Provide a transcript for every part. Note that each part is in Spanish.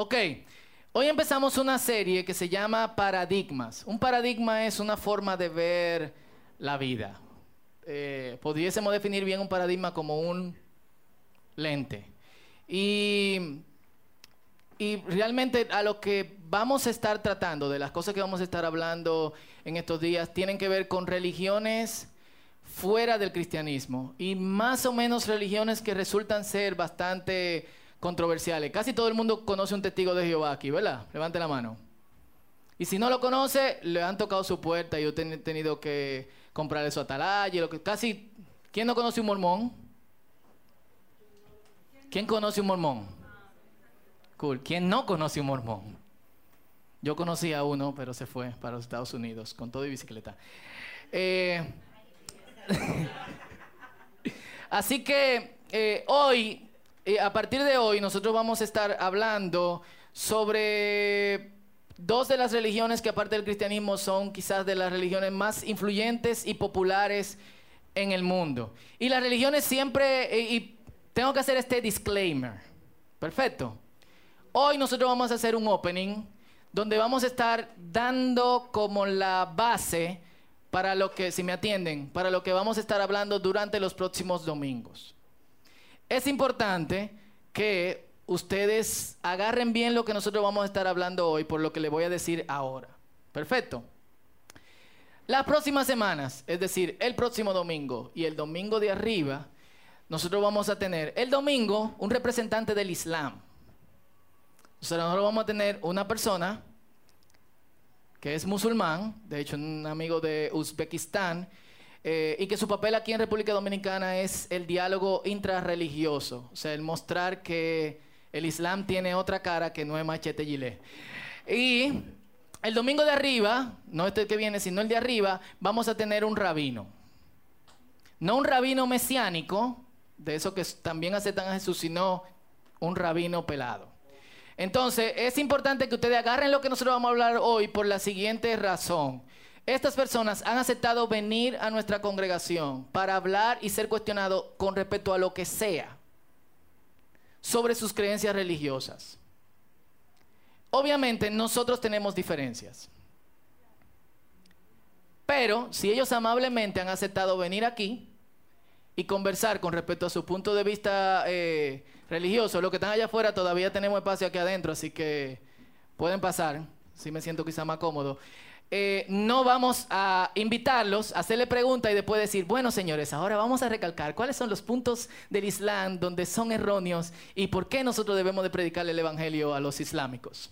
Ok, hoy empezamos una serie que se llama Paradigmas. Un paradigma es una forma de ver la vida. Eh, pudiésemos definir bien un paradigma como un lente. Y, y realmente a lo que vamos a estar tratando, de las cosas que vamos a estar hablando en estos días, tienen que ver con religiones fuera del cristianismo y más o menos religiones que resultan ser bastante controversiales. Casi todo el mundo conoce un testigo de Jehová aquí, ¿verdad? Levante la mano. Y si no lo conoce, le han tocado su puerta y yo he tenido que comprarle su atalaya. Lo que, casi, ¿Quién no conoce un mormón? ¿Quién conoce un mormón? Cool. ¿Quién no conoce un mormón? Yo conocí a uno, pero se fue para los Estados Unidos con todo y bicicleta. Eh, así que eh, hoy, a partir de hoy, nosotros vamos a estar hablando sobre dos de las religiones que aparte del cristianismo son quizás de las religiones más influyentes y populares en el mundo. Y las religiones siempre, eh, y tengo que hacer este disclaimer. Perfecto. Hoy nosotros vamos a hacer un opening donde vamos a estar dando como la base para lo que, si me atienden, para lo que vamos a estar hablando durante los próximos domingos. Es importante que ustedes agarren bien lo que nosotros vamos a estar hablando hoy por lo que le voy a decir ahora. Perfecto. Las próximas semanas, es decir, el próximo domingo y el domingo de arriba, nosotros vamos a tener el domingo un representante del Islam. O sea, nosotros vamos a tener una persona que es musulmán, de hecho un amigo de Uzbekistán, eh, y que su papel aquí en República Dominicana es el diálogo intrarreligioso, o sea, el mostrar que el Islam tiene otra cara que no es machete gilet. Y el domingo de arriba, no este que viene, sino el de arriba, vamos a tener un rabino. No un rabino mesiánico, de eso que también aceptan a Jesús, sino un rabino pelado. Entonces, es importante que ustedes agarren lo que nosotros vamos a hablar hoy por la siguiente razón. Estas personas han aceptado venir a nuestra congregación para hablar y ser cuestionados con respecto a lo que sea sobre sus creencias religiosas. Obviamente nosotros tenemos diferencias. Pero si ellos amablemente han aceptado venir aquí y conversar con respecto a su punto de vista eh, religioso. Los que están allá afuera todavía tenemos espacio aquí adentro, así que pueden pasar, si me siento quizá más cómodo. Eh, no vamos a invitarlos a hacerle preguntas y después decir, bueno señores, ahora vamos a recalcar cuáles son los puntos del Islam donde son erróneos y por qué nosotros debemos de predicarle el Evangelio a los islámicos.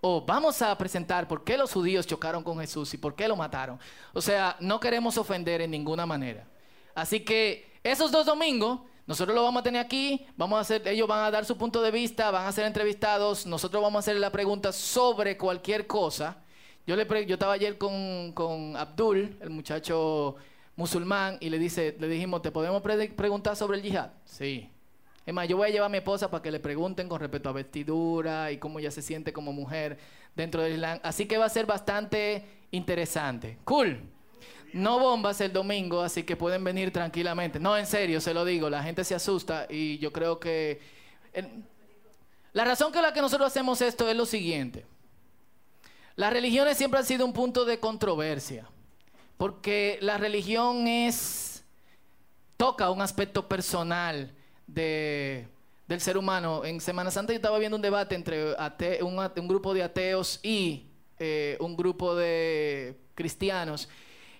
O vamos a presentar por qué los judíos chocaron con Jesús y por qué lo mataron. O sea, no queremos ofender en ninguna manera. Así que esos dos domingos nosotros lo vamos a tener aquí, vamos a hacer, ellos van a dar su punto de vista, van a ser entrevistados, nosotros vamos a hacer la pregunta sobre cualquier cosa. Yo, le yo estaba ayer con, con, Abdul, el muchacho musulmán, y le, dice, le dijimos, ¿te podemos preguntar sobre el yihad? Sí. Es más, yo voy a llevar a mi esposa para que le pregunten con respecto a vestidura y cómo ella se siente como mujer dentro del Islam. Así que va a ser bastante interesante. Cool. No bombas el domingo, así que pueden venir tranquilamente. No, en serio, se lo digo, la gente se asusta y yo creo que... La razón que la que nosotros hacemos esto es lo siguiente. Las religiones siempre han sido un punto de controversia, porque la religión es... toca un aspecto personal de, del ser humano. En Semana Santa yo estaba viendo un debate entre un, grupo de ateos y eh, un grupo de cristianos.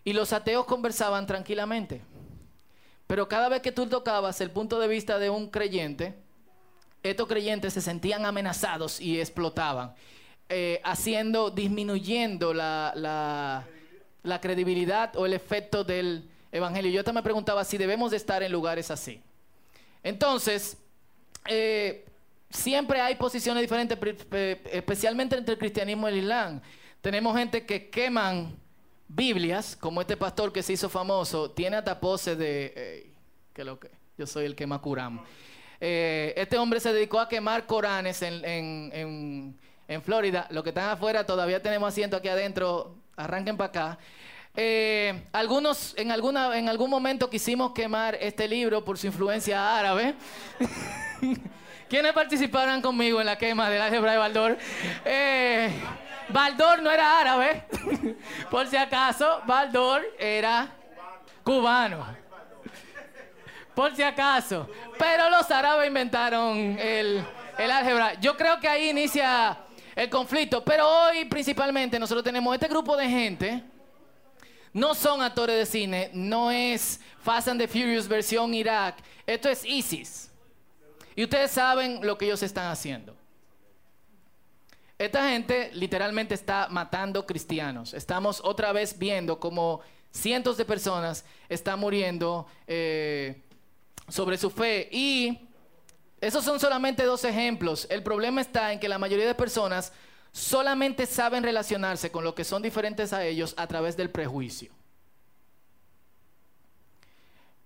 Y los ateos conversaban tranquilamente. Pero cada vez que tú tocabas el punto de vista de un creyente, estos creyentes se sentían amenazados y explotaban, eh, haciendo, disminuyendo la, credibilidad o el efecto del evangelio. Yo también me preguntaba si debemos de estar en lugares así. Entonces, eh, siempre hay posiciones diferentes, especialmente entre el cristianismo y el islam. Tenemos gente que queman Biblias, como este pastor que se hizo famoso, tiene hasta de, lo que, yo soy el que más curam. Eh, este hombre se dedicó a quemar Coranes en, Florida. Los que están afuera todavía tenemos asiento aquí adentro. Arranquen para acá. Eh, algunos en, alguna, en algún momento quisimos quemar este libro por su influencia árabe. ¿Quiénes participaron conmigo en la quema del álgebra de Baldor? Eh, Baldor no era árabe, por si acaso, Baldor era cubano. Por si acaso. Pero los árabes inventaron el, el álgebra. Yo creo que ahí inicia el conflicto. Pero hoy principalmente nosotros tenemos este grupo de gente. No son actores de cine, no es Fast and the Furious versión Irak. Esto es ISIS. Y ustedes saben lo que ellos están haciendo. Esta gente literalmente está matando cristianos. Estamos otra vez viendo como cientos de personas están muriendo eh, sobre su fe. Y esos son solamente dos ejemplos. El problema está en que la mayoría de personas solamente saben relacionarse con lo que son diferentes a ellos a través del prejuicio.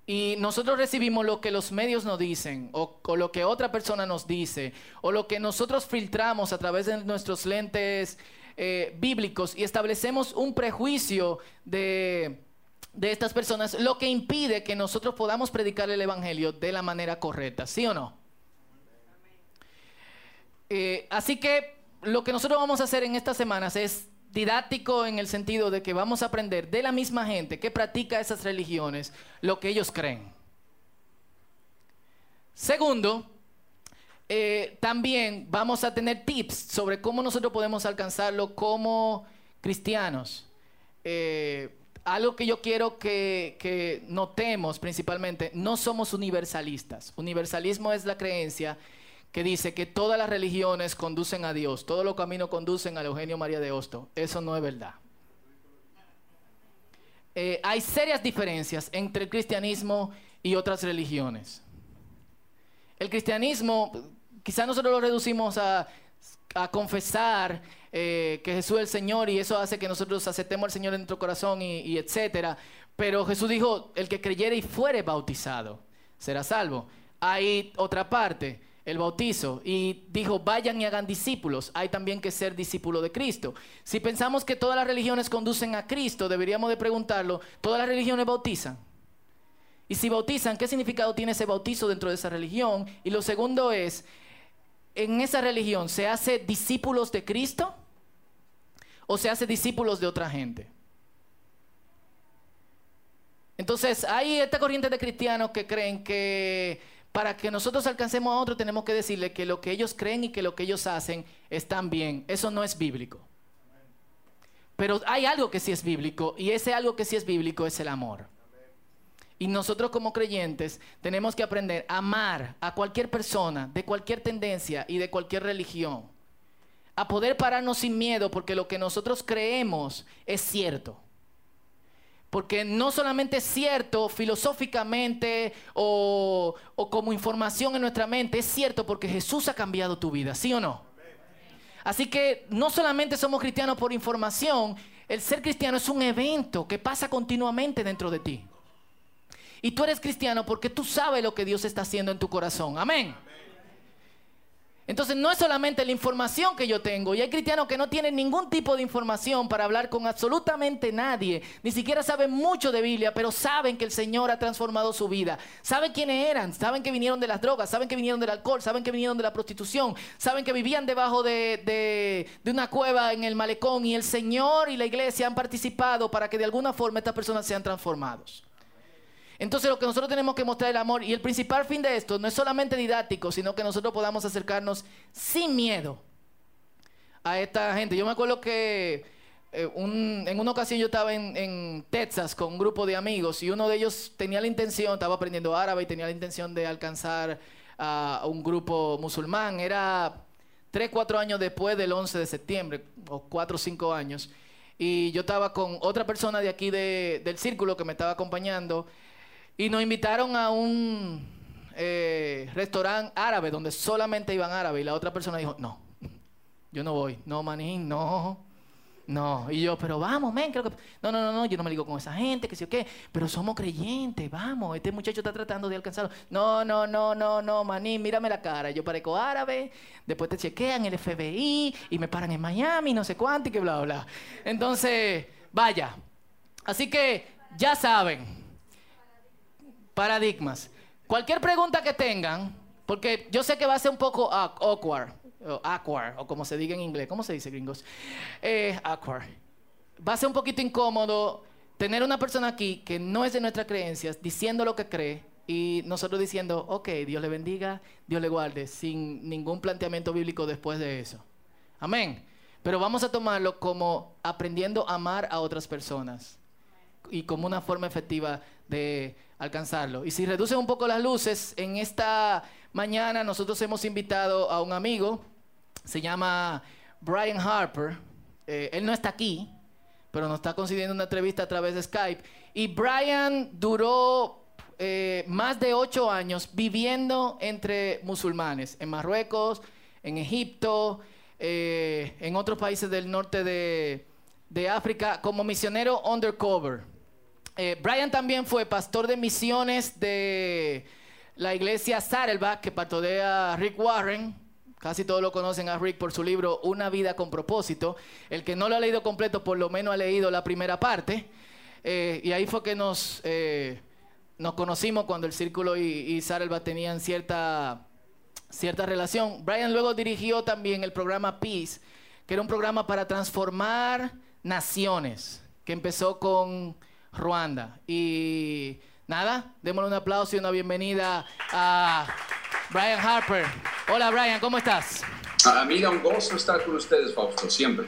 Y nosotros recibimos lo que los medios nos dicen, o, lo que otra persona nos dice, o lo que nosotros filtramos a través de nuestros lentes eh, bíblicos y establecemos un prejuicio de, estas personas, lo que impide que nosotros podamos predicar el Evangelio de la manera correcta, ¿sí o no? Eh, así que lo que nosotros vamos a hacer en estas semanas es didáctico en el sentido de que vamos a aprender de la misma gente que practica esas religiones lo que ellos creen. Segundo, eh, también vamos a tener tips sobre cómo nosotros podemos alcanzarlo como cristianos. Eh, algo que yo quiero que, que notemos principalmente, no somos universalistas. Universalismo es la creencia que dice que todas las religiones conducen a Dios, todos los caminos conducen al Eugenio María de Hosto. Eso no es verdad. Eh, hay serias diferencias entre el cristianismo y otras religiones. El cristianismo, quizás nosotros lo reducimos a, confesar eh, que Jesús es el Señor y eso hace que nosotros aceptemos al Señor en nuestro corazón y, y etcétera. Pero Jesús dijo, el que creyere y fuere bautizado será salvo. Hay otra parte el bautizo y dijo, vayan y hagan discípulos. Hay también que ser discípulo de Cristo. Si pensamos que todas las religiones conducen a Cristo, deberíamos de preguntarlo, ¿todas las religiones bautizan? Y si bautizan, ¿qué significado tiene ese bautizo dentro de esa religión? Y lo segundo es, ¿en esa religión se hace discípulos de Cristo o se hace discípulos de otra gente? Entonces, hay esta corriente de cristianos que creen que para que nosotros alcancemos a otro tenemos que decirle que lo que ellos creen y que lo que ellos hacen están bien. Eso no es bíblico. Pero hay algo que sí es bíblico y ese algo que sí es bíblico es el amor. Y nosotros como creyentes tenemos que aprender a amar a cualquier persona de cualquier tendencia y de cualquier religión. A poder pararnos sin miedo porque lo que nosotros creemos es cierto. Porque no solamente es cierto filosóficamente o, como información en nuestra mente, es cierto porque Jesús ha cambiado tu vida, ¿sí o no? Así que no solamente somos cristianos por información, el ser cristiano es un evento que pasa continuamente dentro de ti. Y tú eres cristiano porque tú sabes lo que Dios está haciendo en tu corazón. Amén. Entonces no es solamente la información que yo tengo. Y hay cristianos que no tienen ningún tipo de información para hablar con absolutamente nadie. Ni siquiera saben mucho de Biblia, pero saben que el Señor ha transformado su vida. Saben quiénes eran, saben que vinieron de las drogas, saben que vinieron del alcohol, saben que vinieron de la prostitución, saben que vivían debajo de, de una cueva en el malecón. Y el Señor y la iglesia han participado para que de alguna forma estas personas sean transformados. Entonces lo que nosotros tenemos que mostrar el amor y el principal fin de esto no es solamente didáctico, sino que nosotros podamos acercarnos sin miedo a esta gente. Yo me acuerdo que eh, en una ocasión yo estaba en, Texas con un grupo de amigos y uno de ellos tenía la intención, estaba aprendiendo árabe y tenía la intención de alcanzar a un grupo musulmán. Era tres, cuatro años después del 11 de septiembre, o cuatro o cinco años. Y yo estaba con otra persona de aquí del círculo que me estaba acompañando. Y nos invitaron a un eh, restaurante árabe donde solamente iban árabes. Y la otra persona dijo, no, yo no voy. No, manín, no. No, y yo, pero vamos, men, creo que... No, no, no, no, yo no me digo con esa gente, que sí o qué, pero somos creyentes, vamos, este muchacho está tratando de alcanzarlo. No, no, no, no, no, manín, mírame la cara, yo parezco árabe, después te chequean el FBI y me paran en Miami, no sé cuánto y que bla, bla. Entonces, vaya. Así que, ya saben, paradigmas. Cualquier pregunta que tengan, porque yo sé que va a ser un poco awkward, awkward, o como se diga en inglés. ¿Cómo se dice, gringos? Eh, awkward. Va a ser un poquito incómodo tener una persona aquí que no es de nuestras creencias diciendo lo que cree y nosotros diciendo, ok, Dios le bendiga, Dios le guarde, sin ningún planteamiento bíblico después de eso. Amén. Pero vamos a tomarlo como aprendiendo a amar a otras personas y como una forma efectiva de alcanzarlo. Y si reducen un poco las luces, en esta mañana nosotros hemos invitado a un amigo, se llama Brian Harper. Eh, él no está aquí, pero nos está concediendo una entrevista a través de Skype. Y Brian duró eh, más de ocho años viviendo entre musulmanes, en Marruecos, en Egipto, eh, en otros países del norte de, África, como misionero undercover. Eh, Brian también fue pastor de misiones de la iglesia Saddleback, que patrodea a Rick Warren. Casi todos lo conocen a Rick por su libro Una vida con propósito. El que no lo ha leído completo, por lo menos ha leído la primera parte. y ahí fue que nos nos conocimos cuando el Círculo y, y tenían cierta, cierta relación. Brian luego dirigió también el programa Peace, que era un programa para transformar naciones, que empezó con Ruanda. Y nada, démosle un aplauso y una bienvenida a Brian Harper. Hola Brian, ¿cómo estás? Amiga, un gozo estar con ustedes, Fausto, siempre.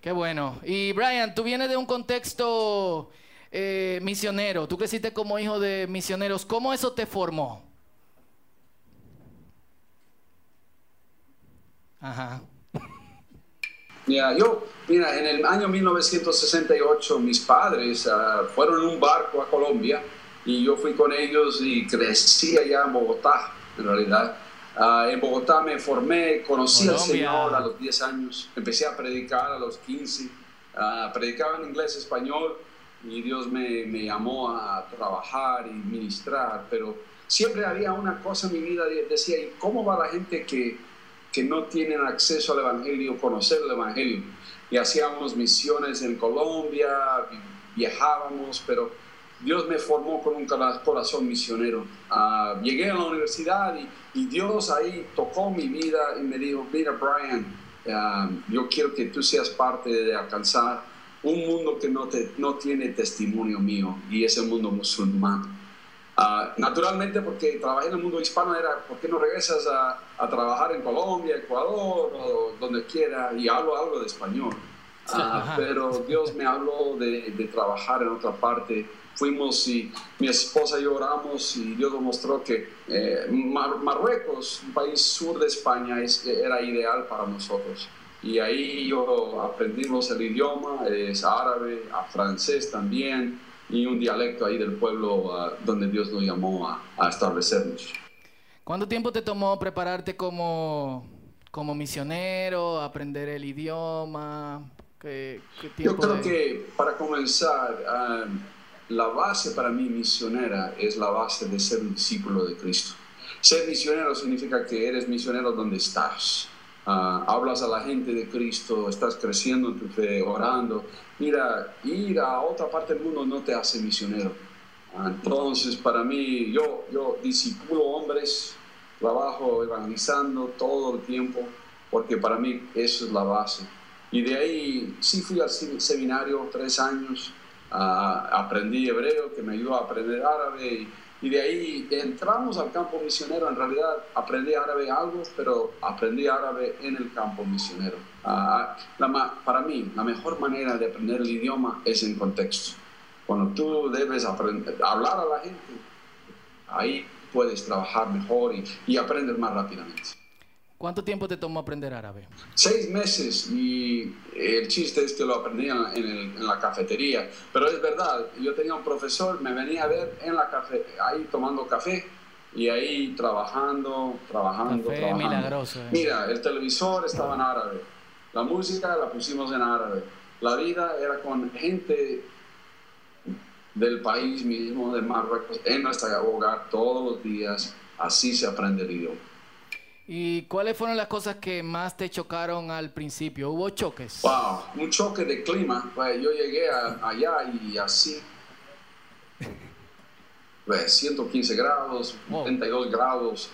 Qué bueno. Y Brian, tú vienes de un contexto eh, misionero, tú creciste como hijo de misioneros, ¿cómo eso te formó? Ajá. Yo, mira, en el año 1968 mis padres uh, fueron en un barco a Colombia y yo fui con ellos y crecí allá en Bogotá, en realidad. Uh, en Bogotá me formé, conocí al Señor a los 10 años, empecé a predicar a los 15, uh, predicaba en inglés, español y Dios me, me, llamó a trabajar y ministrar, pero siempre había una cosa en mi vida, decía, ¿y cómo va la gente que, que no tienen acceso al Evangelio, conocer el Evangelio? Y hacíamos misiones en Colombia, viajábamos, pero Dios me formó con un corazón misionero. Ah, llegué a la universidad y, Dios ahí tocó mi vida y me dijo, mira Brian, ah, yo quiero que tú seas parte de alcanzar un mundo que no, no tiene testimonio mío y es el mundo musulmán. Uh, naturalmente, porque trabajé en el mundo hispano, era ¿por qué no regresas a, a trabajar en Colombia, Ecuador o donde quiera? Y hablo algo de español. Uh, pero Dios me habló de, de, trabajar en otra parte. Fuimos y mi esposa y yo oramos y Dios nos mostró que eh, Marruecos, un país sur de España, es, era ideal para nosotros y ahí yo aprendimos el idioma, es árabe, a francés también y un dialecto ahí del pueblo ah, donde Dios nos llamó a, establecernos. ¿Cuánto tiempo te tomó prepararte como, como misionero, aprender el idioma? ¿Qué, yo creo que para comenzar, ah, la base para mí misionera es la base de ser un discípulo de Cristo. Ser misionero significa que eres misionero donde estás. Ah, hablas a la gente de Cristo, estás creciendo en tu fe, orando. Mira, ir a otra parte del mundo no te hace misionero. Ah, entonces, para mí, yo, yo disipulo hombres, trabajo evangelizando todo el tiempo, porque para mí eso es la base. Y de ahí sí fui al seminario tres años, ah, aprendí hebreo, que me ayudó a aprender árabe. Y, y de ahí entramos al campo misionero. En realidad aprendí árabe algo, pero aprendí árabe en el campo misionero. Ah, para mí, la mejor manera de aprender el idioma es en contexto. Cuando tú debes aprender, hablar a la gente, ahí puedes trabajar mejor y, y aprender más rápidamente. ¿Cuánto tiempo te tomó aprender árabe? Seis meses y el chiste es que lo aprendí en, la cafetería. Pero es verdad, yo tenía un profesor, me venía a ver en la café, ahí tomando café y ahí trabajando, trabajando, trabajando. milagroso. Eh. Mira, el televisor estaba en árabe, la música la pusimos en árabe, la vida era con gente del país mismo, de Marruecos, en nuestra hogar todos los días, así se aprende el idioma. ¿Y cuáles fueron las cosas que más te chocaron al principio? ¿Hubo choques? Wow, un choque de clima. Pues, yo llegué allá y así, 115 pues, grados, 32 grados,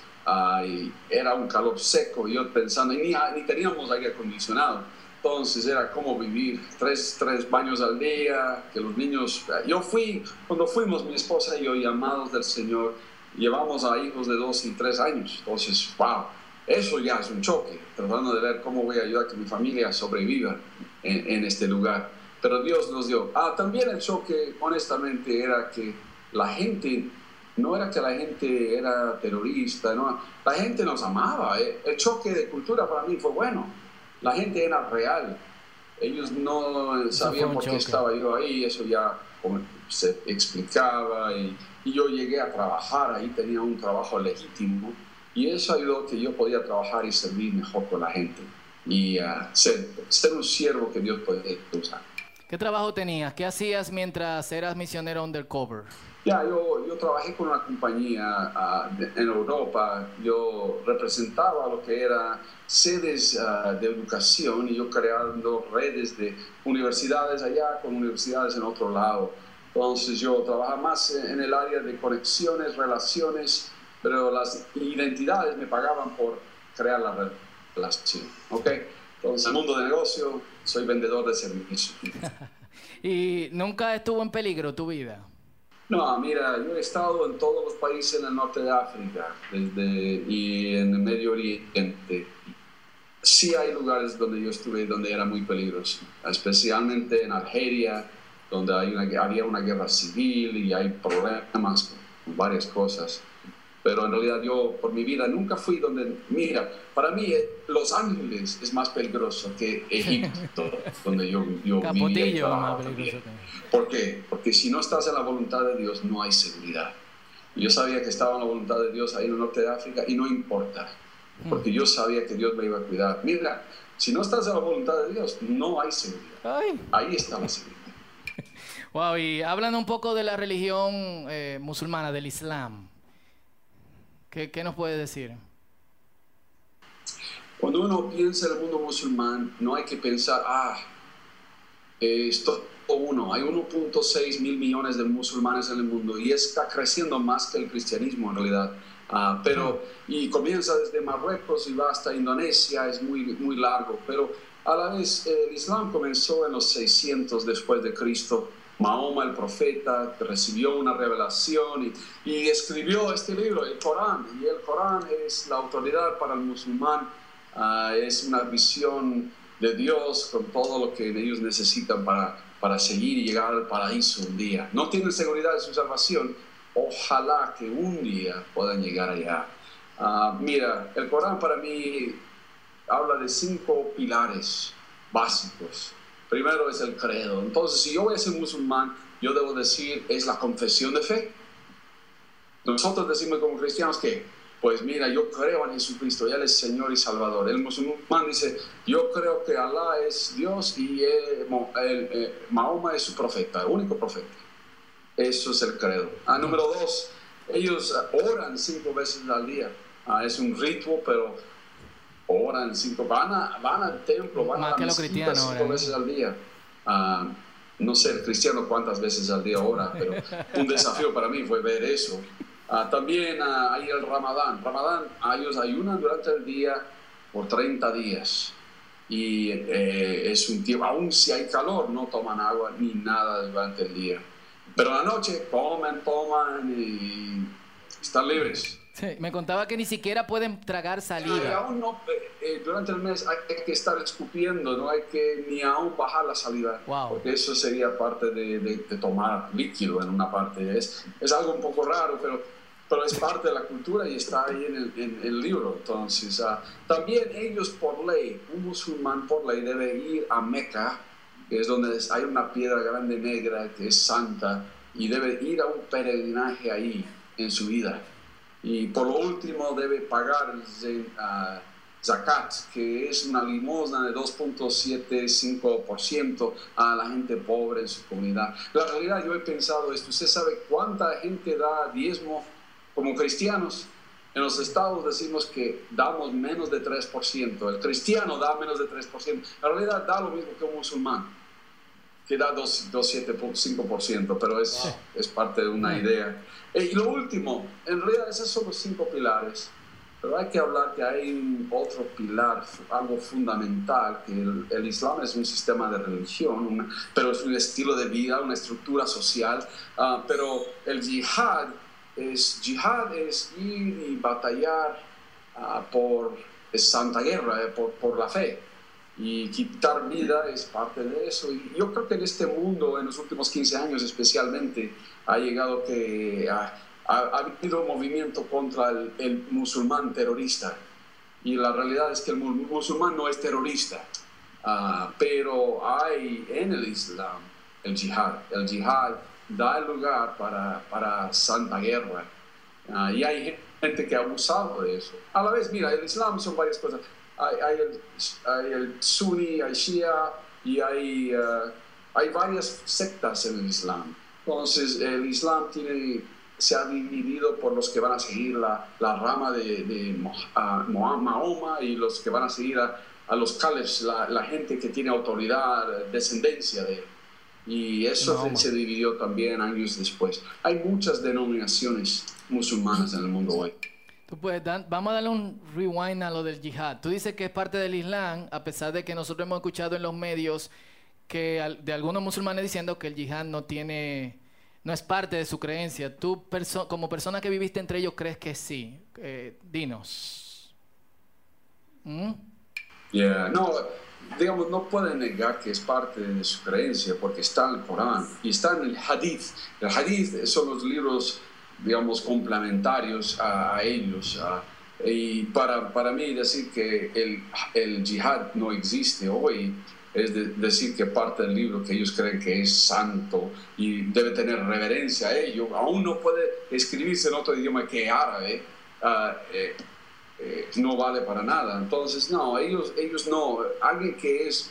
y era un calor seco, yo pensando, y ni, ni teníamos aire acondicionado. Entonces era como vivir tres, tres baños al día, que los niños... Yo fui, cuando fuimos mi esposa y yo llamados del Señor, llevamos a hijos de dos y tres años. Entonces, wow, eso ya es un choque, tratando de ver cómo voy a ayudar a que mi familia sobreviva en, en este lugar. Pero Dios nos dio. Ah, también el choque, honestamente, era que la gente no era que la gente era terrorista, no, la gente nos amaba. Eh. El choque de cultura para mí fue bueno. La gente era real. Ellos no sabían por qué estaba yo ahí, eso ya se explicaba y, yo llegué a trabajar ahí, tenía un trabajo legítimo y eso ayudó que yo podía trabajar y servir mejor con la gente y uh, ser, ser un siervo que Dios puede usar. ¿Qué trabajo tenías? ¿Qué hacías mientras eras misionero undercover? Ya, yo, yo trabajé con una compañía uh, en Europa, yo representaba lo que eran sedes uh, de educación y yo creando redes de universidades allá con universidades en otro lado. Entonces yo trabajaba más en el área de conexiones, relaciones, pero las identidades me pagaban por crear la relación. ¿ok? Entonces, el mundo de negocio, soy vendedor de servicios. ¿Y nunca estuvo en peligro tu vida? No, mira, yo he estado en todos los países en el norte de África desde, y en el Medio Oriente. Sí hay lugares donde yo estuve donde era muy peligroso, especialmente en Argelia, donde hay una, había una guerra civil y hay problemas con varias cosas. Pero en realidad yo por mi vida nunca fui donde, mira, para mí eh, Los Ángeles es más peligroso que Egipto, donde yo, yo Capotillo más peligroso ¿Por qué? Porque si no estás en la voluntad de Dios no hay seguridad. Yo sabía que estaba en la voluntad de Dios ahí en el norte de África y no importa, porque yo sabía que Dios me iba a cuidar. Mira, si no estás en la voluntad de Dios, no hay seguridad. Ahí está la seguridad. Wow, y hablando un poco de la religión eh, musulmana, del Islam, ¿qué, ¿qué, nos puede decir? Cuando uno piensa en el mundo musulmán, no hay que pensar, ah, esto uno, hay 1.6 mil millones de musulmanes en el mundo y está creciendo más que el cristianismo en realidad. Uh, pero, y comienza desde Marruecos y va hasta Indonesia, es muy, muy largo, pero a la vez el Islam comenzó en los 600 después de Cristo Mahoma el profeta recibió una revelación y, escribió este libro, el Corán, y el Corán es la autoridad para el musulmán, uh, es una visión de Dios con todo lo que ellos necesitan para, para seguir y llegar al paraíso un día. No tienen seguridad de su salvación, ojalá que un día puedan llegar allá. Uh, mira, el Corán para mí habla de cinco pilares básicos Primero es el credo. Entonces, si yo voy a ser musulmán, yo debo decir, es la confesión de fe. Nosotros decimos como cristianos que, pues mira, yo creo en Jesucristo, Él es Señor y Salvador. El musulmán dice, yo creo que Allah es Dios y eh, Mahoma es su profeta, el único profeta. Eso es el credo. Ah, número dos, ellos oran cinco veces al día. Ah, es un ritual, pero oran cinco, van, van al templo, van a la cinco veces al día. Uh, no sé el cristiano cuántas veces al día ora, pero un desafío para mí fue ver eso. Uh, también uh, hay el Ramadán. Ramadán, ellos ayunan durante el día por 30 días. Y eh, es un tiempo, aún si hay calor, no toman agua ni nada durante el día. Pero la noche comen, toman y están libres me contaba que ni siquiera pueden tragar saliva. aún no, eh, eh, durante el mes hay que estar escupiendo, no hay que ni aún bajar la saliva, porque eso sería parte de, de, tomar líquido en una parte. Es, es algo un poco raro, pero, pero es parte de la cultura y está ahí en el, en el libro. Entonces, uh, también ellos por ley, un musulmán por ley debe ir a Meca, que es donde hay una piedra grande negra que es santa, y debe ir a un peregrinaje ahí en su vida. Y por lo último debe pagar el uh, zakat, que es una limosna de 2.75% a la gente pobre en su comunidad. La realidad, yo he pensado esto, ¿usted sabe cuánta gente da diezmo como cristianos? En los estados decimos que damos menos de 3%, el cristiano da menos de 3%, en realidad da lo mismo que un musulmán, que da 2,75%, pero es, es parte de una idea. Eh, y lo último, en realidad esos son los cinco pilares. Pero hay que hablar que hay otro pilar, algo fundamental, que el, Islam es un sistema de religión, pero es un estilo de vida, una estructura social. Ah, pero el yihad es, yihad es ir y batallar uh, por es santa guerra, eh, por, por la fe y quitar vida es parte de eso. Y yo creo que en este mundo, en los últimos 15 años especialmente, ha llegado que ha, ha, habido un movimiento contra el, musulmán terrorista. Y la realidad es que el musulmán no es terrorista, uh, pero hay en el Islam el jihad. El jihad da el lugar para, para santa guerra. Uh, y hay gente que ha abusado de eso. A la vez, mira, el Islam son varias cosas hay, el, hay el Sunni, hay Shia y hay, eh, hay varias sectas en el Islam. Entonces, el Islam tiene, se ha dividido por los que van a seguir la, la rama de, de Mahoma y los que van a seguir a, a los califs, la, la, gente que tiene autoridad, descendencia de él. Y eso se dividió también años después. Hay muchas denominaciones musulmanas en el mundo hoy. Tú puedes vamos a darle un rewind a lo del yihad. Tú dices que es parte del Islam, a pesar de que nosotros hemos escuchado en los medios que de algunos musulmanes diciendo que el yihad no tiene, no es parte de su creencia. Tú, como persona que viviste entre ellos, crees que sí. Eh, dinos. ¿Mm? no, digamos, no pueden negar que es parte de su creencia porque está en el Corán y está en el Hadith. El Hadith son los libros digamos, complementarios a, ellos. y para, para, mí decir que el, el yihad no existe hoy es decir que parte del libro que ellos creen que es santo y debe tener reverencia a ello, aún no puede escribirse en otro idioma que árabe, ah, eh, eh, no vale para nada. Entonces, no, ellos, ellos no. Alguien que es...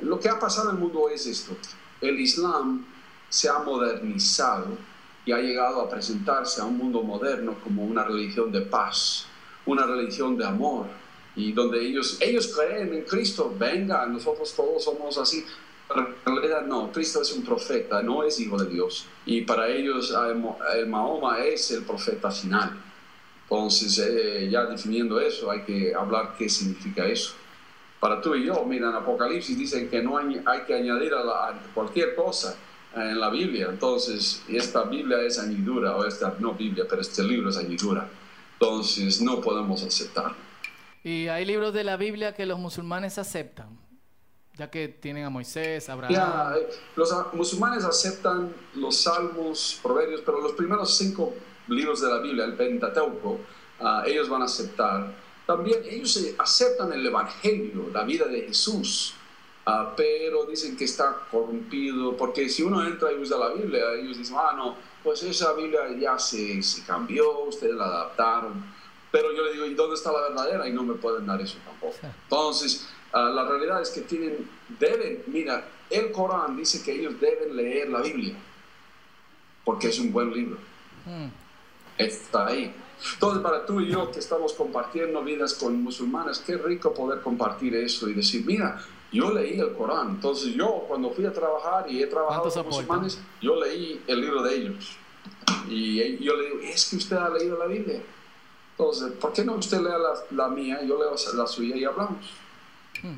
Lo que ha pasado en el mundo es esto. El Islam se ha modernizado y ha llegado a presentarse a un mundo moderno como una religión de paz, una religión de amor, y donde ellos, ellos creen en Cristo, venga, nosotros todos somos así. En realidad no, Cristo es un profeta, no es hijo de Dios. Y para ellos el Mahoma es el profeta final. Entonces, eh, ya definiendo eso, hay que hablar qué significa eso. Para tú y yo, mira, en Apocalipsis dicen que no hay, hay que añadir a, a cualquier cosa en la Biblia. Entonces, esta Biblia es añadidura, o esta no Biblia, pero este libro es añadidura. Entonces, no podemos aceptarlo. Y hay libros de la Biblia que los musulmanes aceptan, ya que tienen a Moisés, Abraham. Eh, los musulmanes aceptan los salmos, proverbios, pero los primeros cinco libros de la Biblia, el Pentateuco, ah, ellos van a aceptar. También ellos aceptan el Evangelio, la vida de Jesús. Ah, pero dicen que está corrompido, porque si uno entra y usa la Biblia, ellos dicen, ah, no, pues esa Biblia ya se, se cambió, ustedes la adaptaron. Pero yo le digo, ¿y dónde está la verdadera? Y no me pueden dar eso tampoco. Entonces, ah, la realidad es que tienen, deben, mira, el Corán dice que ellos deben leer la Biblia, porque es un buen libro. Hmm. Está ahí. Entonces, para tú y yo que estamos compartiendo vidas con musulmanes, qué rico poder compartir eso y decir, mira, yo leí el Corán. Entonces yo cuando fui a trabajar y he trabajado con musulmanes, yo leí el libro de ellos. Y yo le digo, es que usted ha leído la Biblia. Entonces, ¿por qué no usted lea la, la mía, yo leo la suya y hablamos? Hmm.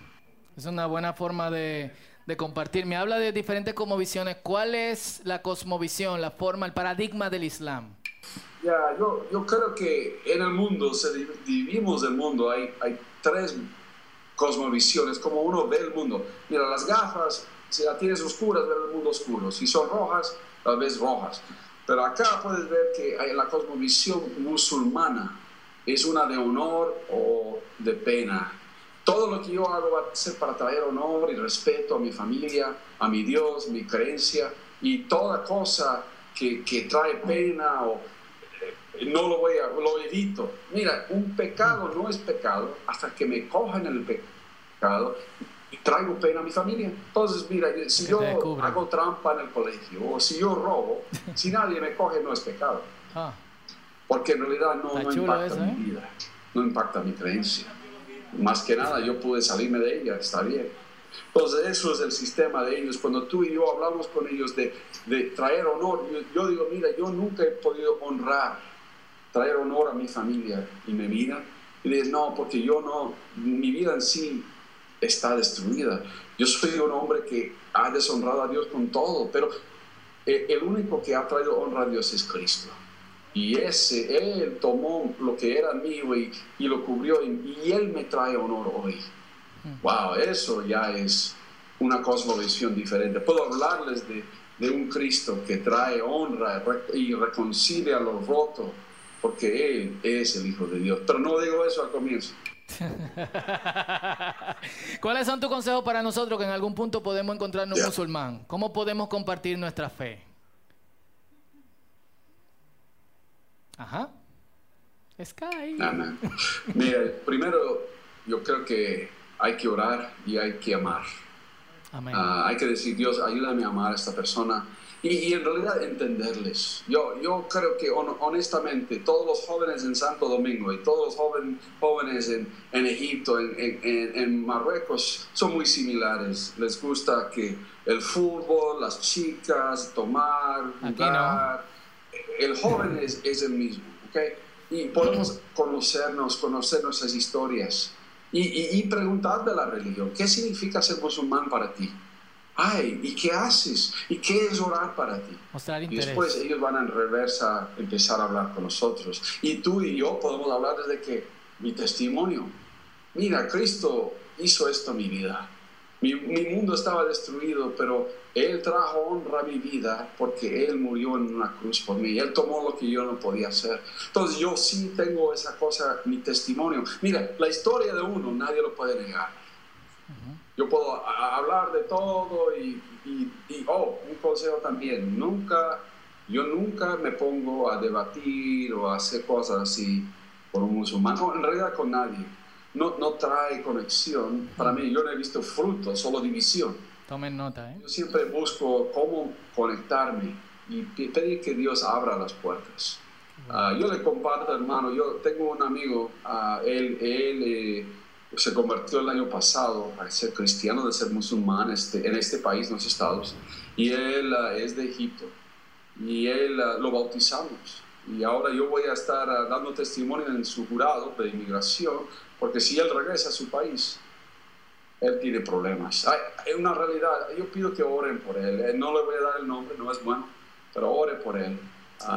Es una buena forma de, de compartir. Me habla de diferentes cosmovisiones. ¿Cuál es la cosmovisión, la forma, el paradigma del Islam? Ya, yo, yo creo que en el mundo, se dividimos el mundo, hay, hay tres cosmovisiones, como uno ve el mundo. Mira, las gafas, si las tienes oscuras, ves el mundo oscuro. Si son rojas, las ves rojas. Pero acá puedes ver que la cosmovisión musulmana es una de honor o de pena. Todo lo que yo hago va a ser para traer honor y respeto a mi familia, a mi Dios, mi creencia, y toda cosa que, que trae pena o no lo voy a, lo evito. Mira, un pecado no es pecado hasta que me cojan el pecado y traigo pena a mi familia. Entonces, mira, si yo hago trampa en el colegio o si yo robo, si nadie me coge no es pecado. Ah. Porque en realidad no, impacta mi ¿eh? vida, no impacta mi creencia. Más que nada yo pude salirme de ella, está bien. Entonces eso es el sistema de ellos. Cuando tú y yo hablamos con ellos de, de traer honor, yo, yo digo, mira, yo nunca he podido honrar traer honor a mi familia y me miran y dices, no, porque yo no, mi vida en sí está destruida. Yo soy un hombre que ha deshonrado a Dios con todo, pero eh, el único que ha traído honra a Dios es Cristo. Y ese, Él tomó lo que era mío y, y lo cubrió y, y, Él me trae honor hoy. Wow, eso ya es una cosmovisión diferente. Puedo hablarles de, de un Cristo que trae honra y reconcilia lo roto, porque Él es el Hijo de Dios. Pero no digo eso al comienzo. ¿Cuáles son tus consejos para nosotros que en algún punto podemos encontrarnos yeah. musulmán? ¿Cómo podemos compartir nuestra fe? Ajá. Sky. Amén. Mira, primero yo creo que hay que orar y hay que amar. Amén. Uh, hay que decir, Dios, ayúdame a amar a esta persona y, y, en realidad entenderles. Yo, yo creo que on, honestamente todos los jóvenes en Santo Domingo y todos los joven, jóvenes en, en Egipto, en, en, en, Marruecos, son muy similares. Les gusta que el fútbol, las chicas, tomar, jugar. No. El joven es, es el mismo, ¿ok? Y podemos conocernos, conocer nuestras historias y, y, y preguntar de la religión. ¿Qué significa ser musulmán para ti? Ay, ¿y qué haces? ¿Y qué es orar para ti? Mostrar y después ellos van en reversa empezar a hablar con nosotros. Y tú y yo podemos hablar desde que mi testimonio. Mira, Cristo hizo esto en mi vida. Mi, mi, mundo estaba destruido, pero Él trajo honra a mi vida porque Él murió en una cruz por mí. Él tomó lo que yo no podía hacer. Entonces yo sí tengo esa cosa, mi testimonio. Mira, la historia de uno nadie lo puede negar. Uh -huh. Yo puedo hablar de todo y, y, y, oh, un consejo también, nunca, yo nunca me pongo a debatir o a hacer cosas así con un musulmán, no, en realidad con nadie. No, no trae conexión. Para mí, yo no he visto fruto, solo división. Tomen nota, ¿eh? Yo siempre busco cómo conectarme y pedir que Dios abra las puertas. Uh, yo le comparto, hermano, yo tengo un amigo, uh, él, él eh, se convirtió el año pasado a ser cristiano, de ser musulmán este, en este país, en los estados, y él uh, es de Egipto, y él uh, lo bautizamos. Y ahora yo voy a estar uh, dando testimonio en su jurado de inmigración, porque si él regresa a su país, él tiene problemas. Hay una realidad, yo pido que oren por él, no le voy a dar el nombre, no es bueno, pero ore por él.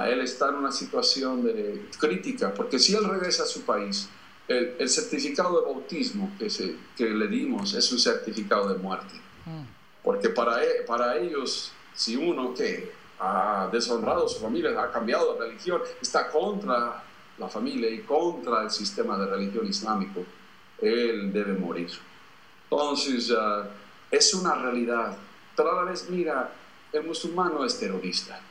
él está en una situación de crítica, porque si él regresa a su país, el, el, certificado de bautismo que, se, que, le dimos es un certificado de muerte. Mm. Porque para, e, para ellos, si uno que ha deshonrado a su familia, ha cambiado de religión, está contra la familia y contra el sistema de religión islámico, él debe morir. Entonces, uh, es una realidad. Pero a la vez, mira, el musulmán no es terrorista.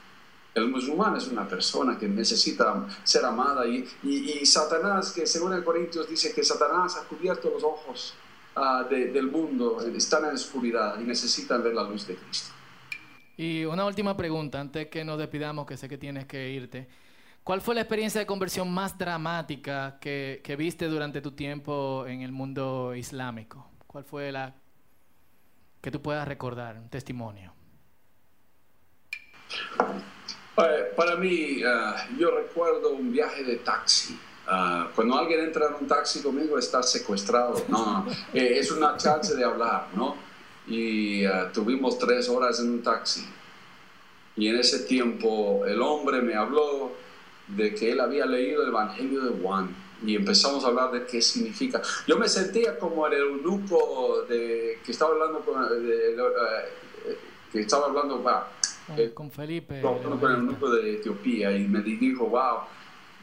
El musulmán es una persona que necesita ser amada y, y, y Satanás, que según el Corintios dice que Satanás ha cubierto los ojos uh, de, del mundo, están en oscuridad y necesitan ver la luz de Cristo. Y una última pregunta, antes que nos despidamos, que sé que tienes que irte. ¿Cuál fue la experiencia de conversión más dramática que, que viste durante tu tiempo en el mundo islámico? ¿Cuál fue la que tú puedas recordar, un testimonio? Para mí, uh, yo recuerdo un viaje de taxi. Uh, cuando alguien entra en un taxi conmigo está secuestrado. No, eh, es una chance de hablar, ¿no? Y uh, tuvimos tres horas en un taxi. Y en ese tiempo el hombre me habló de que él había leído el Evangelio de Juan. Y empezamos a hablar de qué significa. Yo me sentía como el eunuco de, que estaba hablando con... De, de, eh, que estaba hablando... Va, eh, con Felipe. Con, con el grupo de Etiopía y me dijo, wow,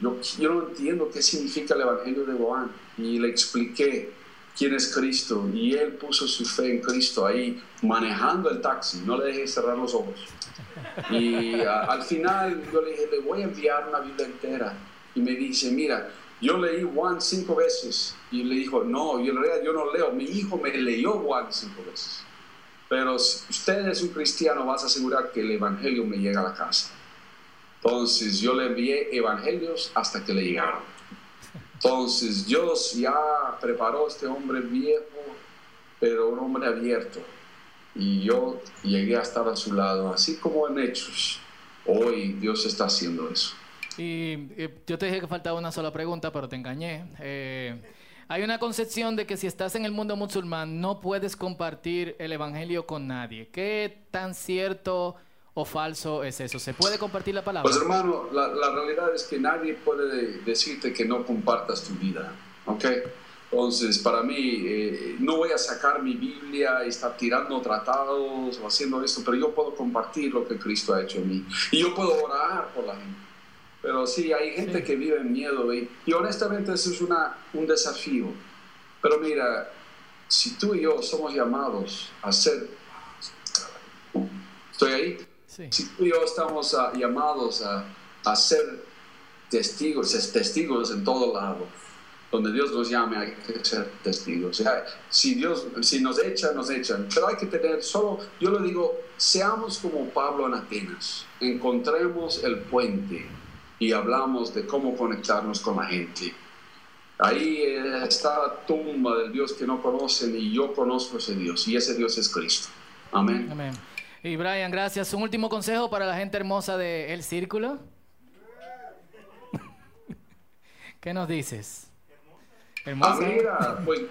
yo, yo no entiendo qué significa el Evangelio de Juan. Y le expliqué quién es Cristo y él puso su fe en Cristo ahí manejando el taxi, no le dejé cerrar los ojos. Y a, al final yo le dije, le voy a enviar una Biblia entera. Y me dice, mira, yo leí Juan cinco veces. Y le dijo, no, yo en realidad yo no leo, mi hijo me leyó Juan cinco veces. Pero si usted es un cristiano, vas a asegurar que el evangelio me llega a la casa. Entonces yo le envié evangelios hasta que le llegaron. Entonces Dios ya preparó a este hombre viejo, pero un hombre abierto. Y yo llegué a estar a su lado, así como en Hechos. Hoy Dios está haciendo eso. Y yo te dije que faltaba una sola pregunta, pero te engañé. Eh, hay una concepción de que si estás en el mundo musulmán no puedes compartir el evangelio con nadie. ¿Qué tan cierto o falso es eso? ¿Se puede compartir la palabra? Pues hermano, la, la realidad es que nadie puede decirte que no compartas tu vida, ¿ok? Entonces, para mí, eh, no voy a sacar mi Biblia y estar tirando tratados o haciendo esto, pero yo puedo compartir lo que Cristo ha hecho en mí. Y yo puedo orar por la gente. Pero sí, hay gente que vive en miedo y, y honestamente eso es una, un desafío. Pero mira, si tú y yo somos llamados a ser... ¿Estoy ahí? Sí. Si tú y yo estamos ah, llamados a, a ser testigos, es testigos en todo lado. Donde Dios nos llame hay que ser testigos. O sea, si Dios, si nos echan, nos echan. Pero hay que tener solo, yo le digo, seamos como Pablo en Atenas. Encontremos el puente y hablamos de cómo conectarnos con la gente. Ahí eh, está la tumba del Dios que no conocen y yo conozco ese Dios y ese Dios es Cristo. Amén. Amén. Y Brian, gracias. Un último consejo para la gente hermosa de El Círculo. ¿Qué nos dices? Ah, Hermosa. mira, pues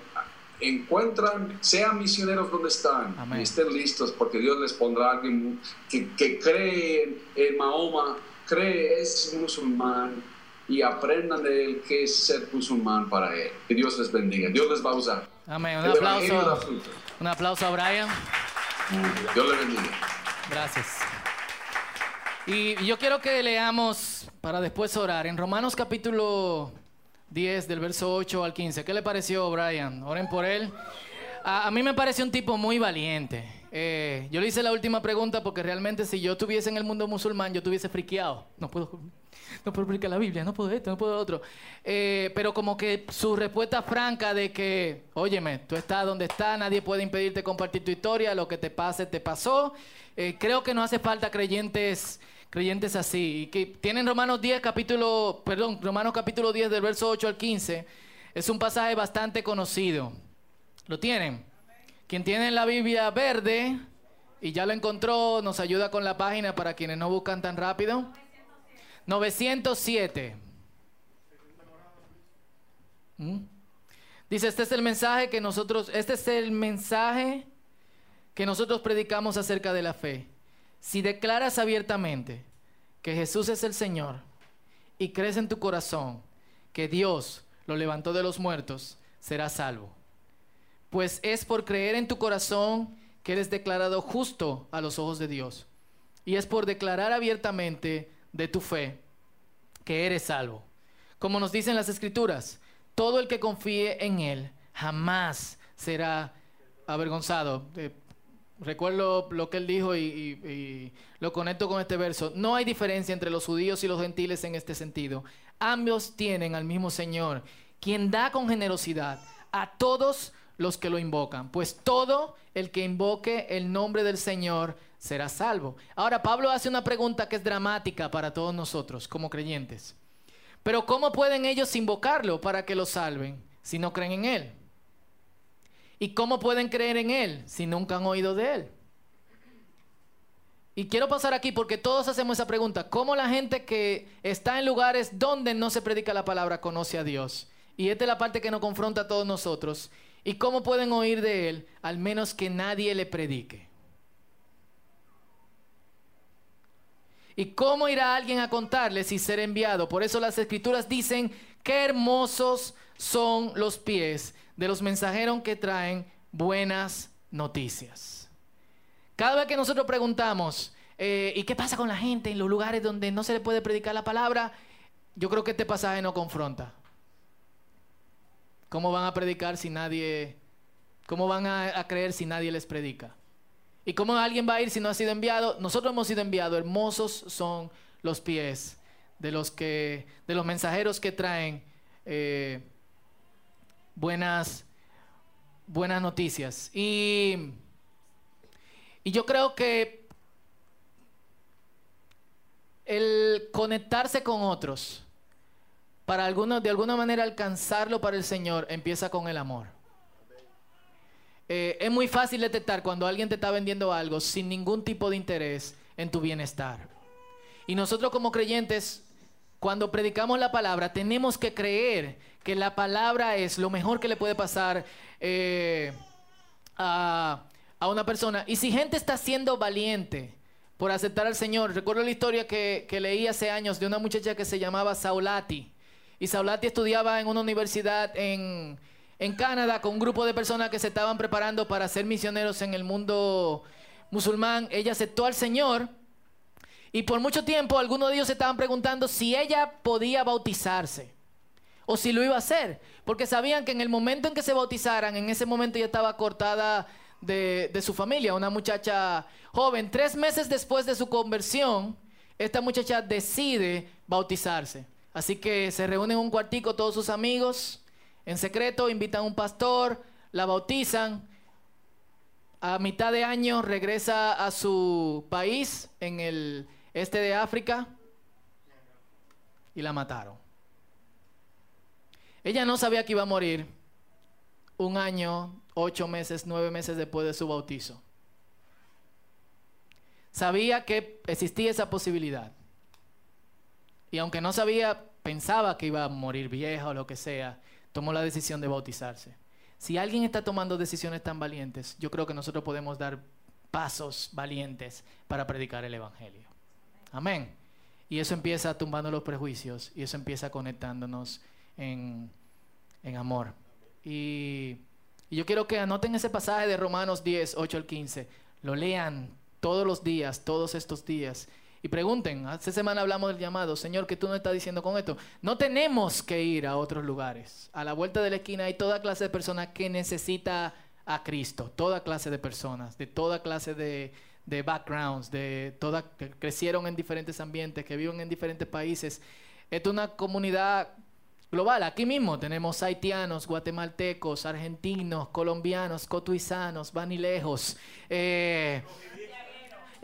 encuentran, sean misioneros donde están Amén. y estén listos porque Dios les pondrá a alguien que, que cree en Mahoma, cree, es musulmán y aprendan de él qué es ser musulmán para él. Que Dios les bendiga, Dios les va a usar. Amén. Un El aplauso. Un aplauso a Brian. Dios le bendiga. Gracias. Y yo quiero que leamos para después orar en Romanos capítulo 10 del verso 8 al 15. ¿Qué le pareció, Brian? Oren por él. A, a mí me pareció un tipo muy valiente. Eh, yo le hice la última pregunta porque realmente si yo estuviese en el mundo musulmán yo estuviese friqueado. No puedo, no puedo predicar la Biblia, no puedo esto, no puedo otro. Eh, pero como que su respuesta franca de que, óyeme, tú estás donde estás, nadie puede impedirte compartir tu historia, lo que te pase te pasó. Eh, creo que no hace falta creyentes creyentes así. Y que tienen Romanos 10, capítulo, perdón, Romanos capítulo 10 del verso 8 al 15. Es un pasaje bastante conocido. ¿Lo tienen? Quien tiene la Biblia verde y ya lo encontró, nos ayuda con la página para quienes no buscan tan rápido. 907. ¿Mm? Dice, este es el mensaje que nosotros, este es el mensaje que nosotros predicamos acerca de la fe. Si declaras abiertamente que Jesús es el Señor y crees en tu corazón que Dios lo levantó de los muertos, serás salvo. Pues es por creer en tu corazón que eres declarado justo a los ojos de Dios. Y es por declarar abiertamente de tu fe que eres salvo. Como nos dicen las escrituras, todo el que confíe en Él jamás será avergonzado. Eh, recuerdo lo que él dijo y, y- y lo conecto con este verso. No hay diferencia entre los judíos y los gentiles en este sentido. Ambos tienen al mismo Señor, quien da con generosidad a todos los que lo invocan. Pues todo el que invoque el nombre del Señor será salvo. Ahora, Pablo hace una pregunta que es dramática para todos nosotros como creyentes. Pero ¿cómo pueden ellos invocarlo para que lo salven si no creen en Él? ¿Y cómo pueden creer en Él si nunca han oído de Él? Y quiero pasar aquí porque todos hacemos esa pregunta. ¿Cómo la gente que está en lugares donde no se predica la palabra conoce a Dios? Y esta es la parte que nos confronta a todos nosotros. ¿Y cómo pueden oír de Él al menos que nadie le predique? ¿Y cómo irá alguien a contarles y ser enviado? Por eso las escrituras dicen, qué hermosos son los pies de los mensajeros que traen buenas noticias. Cada vez que nosotros preguntamos, eh, ¿y qué pasa con la gente en los lugares donde no se le puede predicar la palabra? Yo creo que este pasaje no confronta. ¿Cómo van a predicar si nadie, cómo van a, creer si nadie les predica? ¿Y cómo alguien va a ir si no ha sido enviado? Nosotros hemos sido enviados. Hermosos son los pies de los que, de los mensajeros que traen eh, buenas, buenas noticias. Y, y yo creo que el conectarse con otros para algunos, de alguna manera alcanzarlo para el Señor empieza con el amor. Eh, es muy fácil detectar cuando alguien te está vendiendo algo sin ningún tipo de interés en tu bienestar. Y nosotros como creyentes, cuando predicamos la palabra, tenemos que creer que la palabra es lo mejor que le puede pasar eh, a, a una persona. Y si gente está siendo valiente por aceptar al Señor, recuerdo la historia que, que leí hace años de una muchacha que se llamaba Saulati. Y Saulati estudiaba en una universidad en, en Canadá con un grupo de personas que se estaban preparando para ser misioneros en el mundo musulmán. Ella aceptó al Señor y por mucho tiempo algunos de ellos se estaban preguntando si ella podía bautizarse o si lo iba a hacer, porque sabían que en el momento en que se bautizaran, en ese momento ya estaba cortada de, de su familia, una muchacha joven. Tres meses después de su conversión, esta muchacha decide bautizarse. Así que se reúnen en un cuartico todos sus amigos, en secreto, invitan a un pastor, la bautizan. A mitad de año regresa a su país en el este de África y la mataron. Ella no sabía que iba a morir un año, ocho meses, nueve meses después de su bautizo. Sabía que existía esa posibilidad. Y aunque no sabía, pensaba que iba a morir vieja o lo que sea, tomó la decisión de bautizarse. Si alguien está tomando decisiones tan valientes, yo creo que nosotros podemos dar pasos valientes para predicar el Evangelio. Amén. Y eso empieza tumbando los prejuicios y eso empieza conectándonos en, en amor. Y, y yo quiero que anoten ese pasaje de Romanos 10, 8 al 15. Lo lean todos los días, todos estos días. Y pregunten, hace semana hablamos del llamado, Señor, ¿qué tú nos estás diciendo con esto? No tenemos que ir a otros lugares. A la vuelta de la esquina hay toda clase de personas que necesita a Cristo, toda clase de personas, de toda clase de, backgrounds, de toda, que crecieron en diferentes ambientes, que viven en diferentes países. Esto es una comunidad global. Aquí mismo tenemos haitianos, guatemaltecos, argentinos, colombianos, cotuizanos, vanilejos. Eh,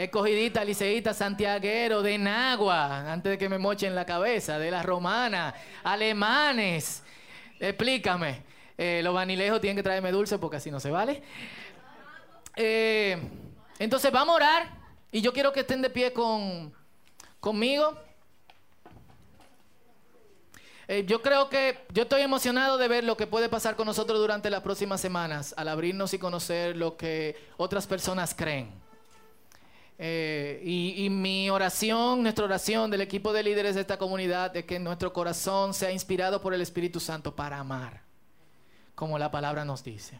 Escogidita, liceíta, santiaguero, de Nagua, antes de que me mochen la cabeza, de la romana, alemanes. Explícame. Eh, los vanilejos tienen que traerme dulce porque así no se vale. Eh, entonces vamos a orar y yo quiero que estén de pie con, conmigo. Eh, yo creo que yo estoy emocionado de ver lo que puede pasar con nosotros durante las próximas semanas al abrirnos y conocer lo que otras personas creen. Eh, y, mi oración, nuestra oración del equipo de líderes de esta comunidad es que nuestro corazón sea inspirado por el Espíritu Santo para amar, como la palabra nos dice.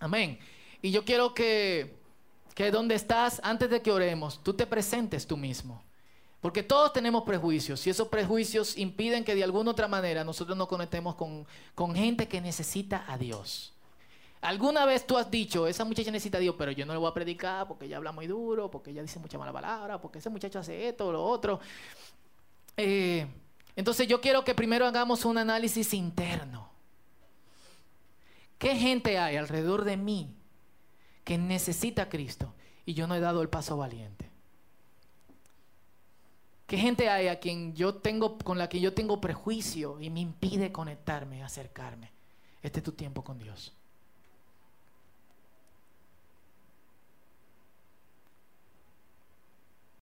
Amén. Y yo quiero que, que donde estás, antes de que oremos, tú te presentes tú mismo. Porque todos tenemos prejuicios y esos prejuicios impiden que de alguna otra manera nosotros nos conectemos con, con gente que necesita a Dios. ¿Alguna vez tú has dicho, esa muchacha necesita a Dios, pero yo no le voy a predicar porque ella habla muy duro, porque ella dice mucha mala palabra, porque ese muchacho hace esto o lo otro? Eh, entonces yo quiero que primero hagamos un análisis interno. ¿Qué gente hay alrededor de mí que necesita a Cristo y yo no he dado el paso valiente? ¿Qué gente hay a quien yo tengo, con la que yo tengo prejuicio y me impide conectarme, acercarme? Este es tu tiempo con Dios.